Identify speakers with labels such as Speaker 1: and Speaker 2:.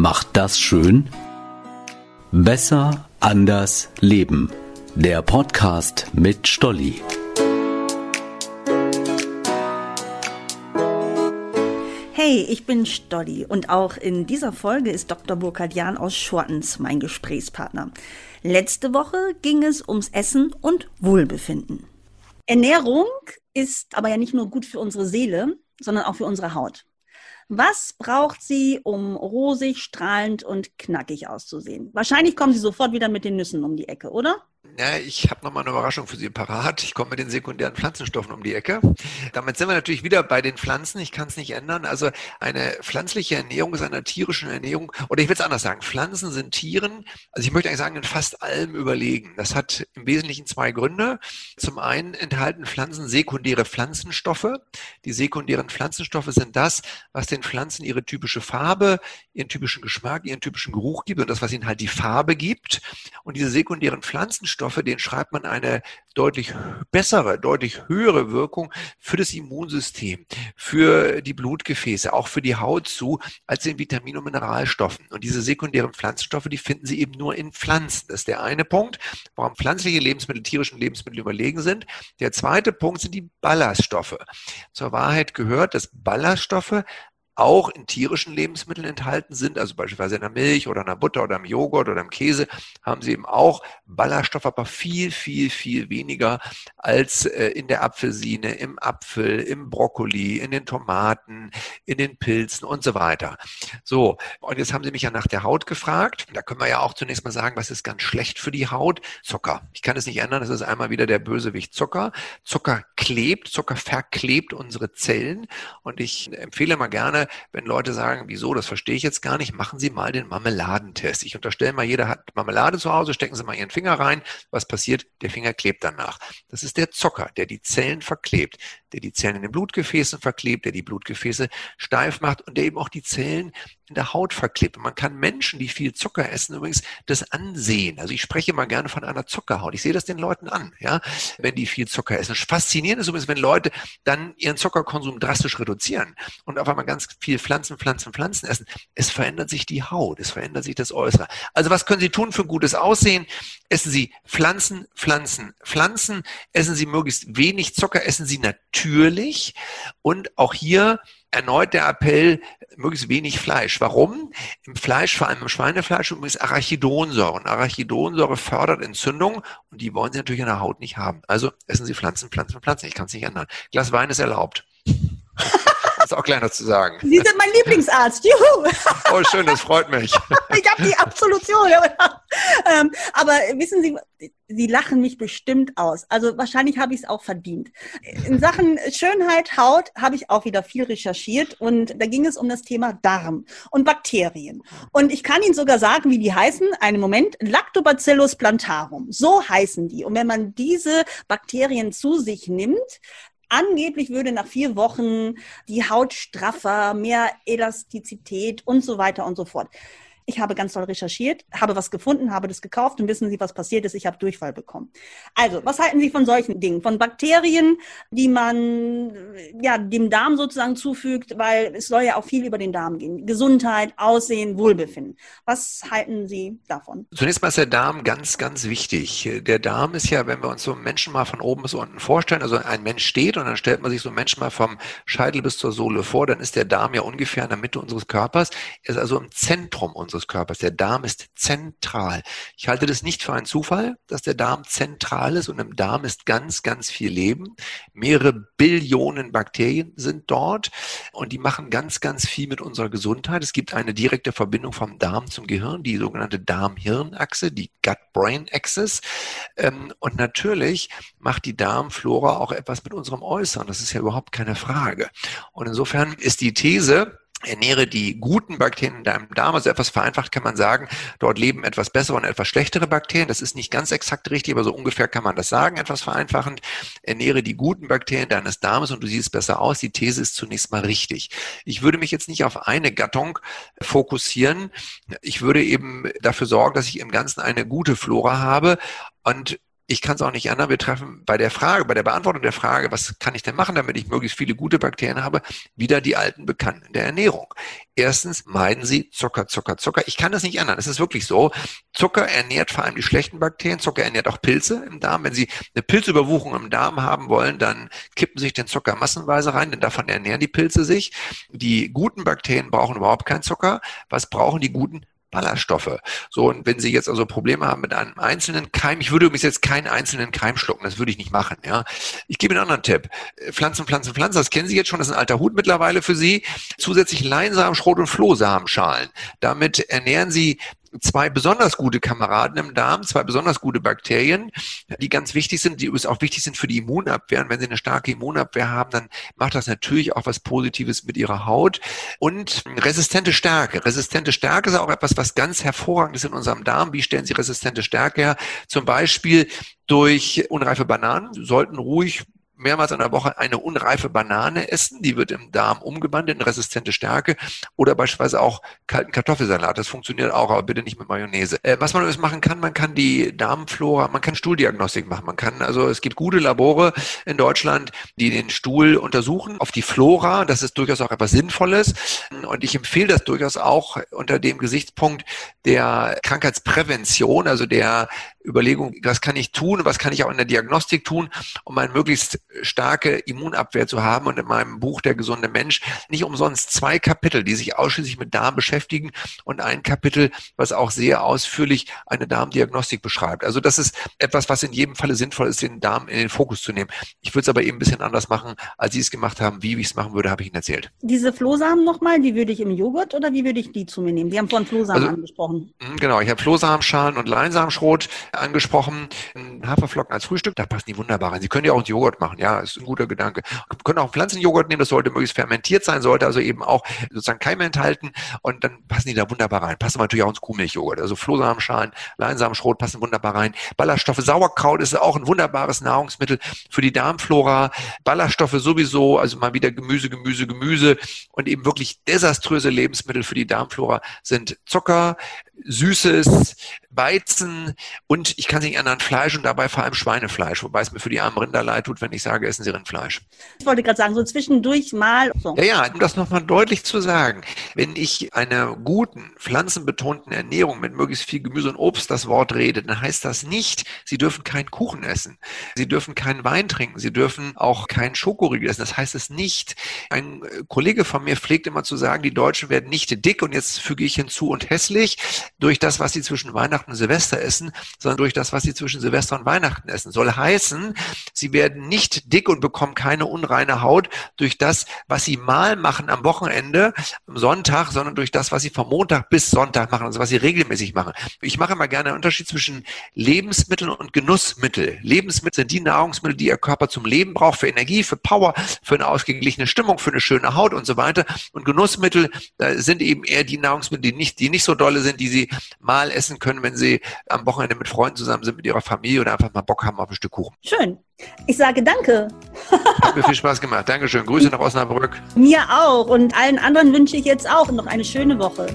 Speaker 1: macht das schön? Besser, anders, leben. Der Podcast mit Stolli.
Speaker 2: Hey, ich bin Stolli und auch in dieser Folge ist Dr. Burkhard Jahn aus Schortens mein Gesprächspartner. Letzte Woche ging es ums Essen und Wohlbefinden. Ernährung ist aber ja nicht nur gut für unsere Seele, sondern auch für unsere Haut. Was braucht sie, um rosig, strahlend und knackig auszusehen? Wahrscheinlich kommen Sie sofort wieder mit den Nüssen um die Ecke, oder?
Speaker 3: Ja, ich habe nochmal eine Überraschung für Sie parat. Ich komme mit den sekundären Pflanzenstoffen um die Ecke. Damit sind wir natürlich wieder bei den Pflanzen. Ich kann es nicht ändern. Also eine pflanzliche Ernährung ist einer tierischen Ernährung. Oder ich will es anders sagen. Pflanzen sind Tieren, also ich möchte eigentlich sagen, in fast allem überlegen. Das hat im Wesentlichen zwei Gründe. Zum einen enthalten Pflanzen sekundäre Pflanzenstoffe. Die sekundären Pflanzenstoffe sind das, was den Pflanzen ihre typische Farbe, ihren typischen Geschmack, ihren typischen Geruch gibt und das, was ihnen halt die Farbe gibt. Und diese sekundären Pflanzenstoffe Stoffe, denen schreibt man eine deutlich bessere, deutlich höhere Wirkung für das Immunsystem, für die Blutgefäße, auch für die Haut zu, als den Vitamin- und Mineralstoffen. Und diese sekundären Pflanzenstoffe, die finden Sie eben nur in Pflanzen. Das ist der eine Punkt, warum pflanzliche Lebensmittel tierischen Lebensmitteln überlegen sind. Der zweite Punkt sind die Ballaststoffe. Zur Wahrheit gehört, dass Ballaststoffe auch in tierischen Lebensmitteln enthalten sind, also beispielsweise in der Milch oder in der Butter oder im Joghurt oder im Käse, haben sie eben auch Ballaststoffe, aber viel, viel, viel weniger als äh, in der Apfelsine, im Apfel, im Brokkoli, in den Tomaten, in den Pilzen und so weiter. So, und jetzt haben Sie mich ja nach der Haut gefragt. Da können wir ja auch zunächst mal sagen, was ist ganz schlecht für die Haut? Zucker. Ich kann es nicht ändern, das ist einmal wieder der Bösewicht Zucker. Zucker klebt, Zucker verklebt unsere Zellen und ich empfehle mal gerne, wenn Leute sagen, wieso, das verstehe ich jetzt gar nicht, machen Sie mal den Marmeladentest. Ich unterstelle mal, jeder hat Marmelade zu Hause, stecken Sie mal Ihren Finger rein. Was passiert? Der Finger klebt danach. Das ist der Zucker, der die Zellen verklebt, der die Zellen in den Blutgefäßen verklebt, der die Blutgefäße steif macht und der eben auch die Zellen in der Haut verklebt. Und man kann Menschen, die viel Zucker essen, übrigens das ansehen. Also ich spreche mal gerne von einer Zuckerhaut. Ich sehe das den Leuten an, ja, wenn die viel Zucker essen. Faszinierend ist übrigens, wenn Leute dann ihren Zuckerkonsum drastisch reduzieren und auf einmal ganz viel Pflanzen, Pflanzen, Pflanzen essen. Es verändert sich die Haut, es verändert sich das Äußere. Also was können Sie tun für gutes Aussehen? Essen Sie Pflanzen, Pflanzen, Pflanzen. Essen Sie möglichst wenig Zucker, essen Sie natürlich. Und auch hier erneut der Appell, möglichst wenig Fleisch. Warum? Im Fleisch, vor allem im Schweinefleisch, übrigens Arachidonsäure. Und Arachidonsäure fördert Entzündung und die wollen Sie natürlich in der Haut nicht haben. Also essen Sie Pflanzen, Pflanzen, Pflanzen. Ich kann es nicht ändern. Glas Wein ist erlaubt. das auch gleich noch zu sagen.
Speaker 2: Sie sind mein Lieblingsarzt. Juhu.
Speaker 3: Oh, schön, das freut mich.
Speaker 2: ich habe die Absolution. ähm, aber wissen Sie, Sie lachen mich bestimmt aus. Also wahrscheinlich habe ich es auch verdient. In Sachen Schönheit, Haut habe ich auch wieder viel recherchiert und da ging es um das Thema Darm und Bakterien. Und ich kann Ihnen sogar sagen, wie die heißen. Einen Moment. Lactobacillus plantarum. So heißen die. Und wenn man diese Bakterien zu sich nimmt, Angeblich würde nach vier Wochen die Haut straffer, mehr Elastizität und so weiter und so fort. Ich habe ganz toll recherchiert, habe was gefunden, habe das gekauft und wissen Sie, was passiert ist? Ich habe Durchfall bekommen. Also, was halten Sie von solchen Dingen? Von Bakterien, die man ja dem Darm sozusagen zufügt, weil es soll ja auch viel über den Darm gehen. Gesundheit, Aussehen, Wohlbefinden. Was halten Sie davon?
Speaker 3: Zunächst mal ist der Darm ganz, ganz wichtig. Der Darm ist ja, wenn wir uns so einen Menschen mal von oben bis unten vorstellen, also ein Mensch steht und dann stellt man sich so einen Menschen mal vom Scheitel bis zur Sohle vor, dann ist der Darm ja ungefähr in der Mitte unseres Körpers. Er ist also im Zentrum unseres unseres Körpers. Der Darm ist zentral. Ich halte das nicht für einen Zufall, dass der Darm zentral ist und im Darm ist ganz, ganz viel Leben. Mehrere Billionen Bakterien sind dort und die machen ganz, ganz viel mit unserer Gesundheit. Es gibt eine direkte Verbindung vom Darm zum Gehirn, die sogenannte Darm-Hirn-Achse, die Gut-Brain-Axis. Ähm, und natürlich macht die Darmflora auch etwas mit unserem Äußeren. Das ist ja überhaupt keine Frage. Und insofern ist die These, ernähre die guten Bakterien in deinem Darm. Also etwas vereinfacht kann man sagen, dort leben etwas bessere und etwas schlechtere Bakterien. Das ist nicht ganz exakt richtig, aber so ungefähr kann man das sagen, etwas vereinfachend. Ernähre die guten Bakterien deines Darmes und du siehst besser aus. Die These ist zunächst mal richtig. Ich würde mich jetzt nicht auf eine Gattung fokussieren. Ich würde eben dafür sorgen, dass ich im Ganzen eine gute Flora habe und Ich kann es auch nicht ändern. Wir treffen bei der Frage, bei der Beantwortung der Frage, was kann ich denn machen, damit ich möglichst viele gute Bakterien habe, wieder die alten Bekannten der Ernährung. Erstens meiden Sie Zucker, Zucker, Zucker. Ich kann das nicht ändern. Es ist wirklich so. Zucker ernährt vor allem die schlechten Bakterien. Zucker ernährt auch Pilze im Darm. Wenn Sie eine Pilzüberwuchung im Darm haben wollen, dann kippen Sie sich den Zucker massenweise rein, denn davon ernähren die Pilze sich. Die guten Bakterien brauchen überhaupt keinen Zucker. Was brauchen die guten? Ballaststoffe. So, und wenn Sie jetzt also Probleme haben mit einem einzelnen Keim, ich würde übrigens jetzt keinen einzelnen Keim schlucken, das würde ich nicht machen, ja. Ich gebe Ihnen einen anderen Tipp. Pflanzen, Pflanzen, Pflanzen, das kennen Sie jetzt schon, das ist ein alter Hut mittlerweile für Sie. Zusätzlich Leinsamen, Schrot und Flohsamenschalen. Damit ernähren Sie zwei besonders gute Kameraden im Darm, zwei besonders gute Bakterien, die ganz wichtig sind, die übrigens auch wichtig sind für die Immunabwehr. Und wenn Sie eine starke Immunabwehr haben, dann macht das natürlich auch was Positives mit Ihrer Haut. Und resistente Stärke. Resistente Stärke ist auch etwas, was ganz hervorragend ist in unserem Darm. Wie stellen Sie resistente Stärke her? Zum Beispiel durch unreife Bananen. Sollten ruhig mehrmals in der Woche eine unreife Banane essen, die wird im Darm umgewandelt in resistente Stärke oder beispielsweise auch kalten Kartoffelsalat. Das funktioniert auch, aber bitte nicht mit Mayonnaise. Äh, was man übrigens machen kann, man kann die Darmflora, man kann Stuhldiagnostik machen. Man kann, also es gibt gute Labore in Deutschland, die den Stuhl untersuchen auf die Flora. Das ist durchaus auch etwas Sinnvolles. Und ich empfehle das durchaus auch unter dem Gesichtspunkt der Krankheitsprävention, also der Überlegung, was kann ich tun, was kann ich auch in der Diagnostik tun, um eine möglichst starke Immunabwehr zu haben. Und in meinem Buch Der gesunde Mensch nicht umsonst zwei Kapitel, die sich ausschließlich mit Darm beschäftigen und ein Kapitel, was auch sehr ausführlich eine Darmdiagnostik beschreibt. Also das ist etwas, was in jedem Falle sinnvoll ist, den Darm in den Fokus zu nehmen. Ich würde es aber eben ein bisschen anders machen, als Sie es gemacht haben. Wie ich es machen würde, habe ich Ihnen erzählt.
Speaker 2: Diese Flohsamen nochmal, die würde ich im Joghurt oder wie würde ich die zu mir nehmen? Die haben vorhin Flohsamen also, angesprochen.
Speaker 3: Hm, genau, ich habe Flohsamenschalen und Leinsamenschrot angesprochen. Haferflocken als Frühstück, da passen die wunderbar rein. Sie können ja auch einen Joghurt machen, ja, ist ein guter Gedanke. Können auch Pflanzenjoghurt nehmen, das sollte möglichst fermentiert sein, sollte also eben auch sozusagen Keime enthalten und dann passen die da wunderbar rein. Passen natürlich auch ins Kuhmilchjoghurt. Also Flohsamenschalen, Leinsamenschrot passen wunderbar rein. Ballaststoffe, Sauerkraut ist auch ein wunderbares Nahrungsmittel für die Darmflora. Ballaststoffe sowieso, also mal wieder Gemüse, Gemüse, Gemüse und eben wirklich desaströse Lebensmittel für die Darmflora sind Zucker, Süßes, Weizen und ich kann es nicht ändern, Fleisch und dabei vor allem Schweinefleisch, wobei es mir für die armen Rinder leid tut, wenn ich sage, essen Sie Rindfleisch.
Speaker 2: Ich wollte gerade sagen, so zwischendurch mal. So.
Speaker 3: Ja, ja, um das nochmal deutlich zu sagen, wenn ich einer guten, pflanzenbetonten Ernährung mit möglichst viel Gemüse und Obst das Wort rede, dann heißt das nicht, Sie dürfen keinen Kuchen essen, Sie dürfen keinen Wein trinken, Sie dürfen auch keinen Schokoriegel essen. Das heißt es nicht. Ein Kollege von mir pflegt immer zu sagen, die Deutschen werden nicht dick und jetzt füge ich hinzu und hässlich durch das, was sie zwischen Weihnachten und Silvester essen, sondern durch das, was sie zwischen Silvester und Weihnachten essen. Soll heißen, sie werden nicht dick und bekommen keine unreine Haut durch das, was sie mal machen am Wochenende, am Sonntag, sondern durch das, was sie vom Montag bis Sonntag machen, also was sie regelmäßig machen. Ich mache immer gerne einen Unterschied zwischen Lebensmitteln und Genussmittel. Lebensmittel sind die Nahrungsmittel, die ihr Körper zum Leben braucht, für Energie, für Power, für eine ausgeglichene Stimmung, für eine schöne Haut und so weiter. Und Genussmittel äh, sind eben eher die Nahrungsmittel, die nicht, die nicht so dolle sind, die sie mal essen können, wenn sie am Wochenende mit Freunden zusammen sind, mit ihrer Familie oder einfach mal Bock haben auf ein Stück Kuchen.
Speaker 2: Schön. Ich sage danke.
Speaker 3: Hat mir viel Spaß gemacht. Dankeschön. Grüße nach Osnabrück.
Speaker 2: Mir auch. Und allen anderen wünsche ich jetzt auch noch eine schöne Woche.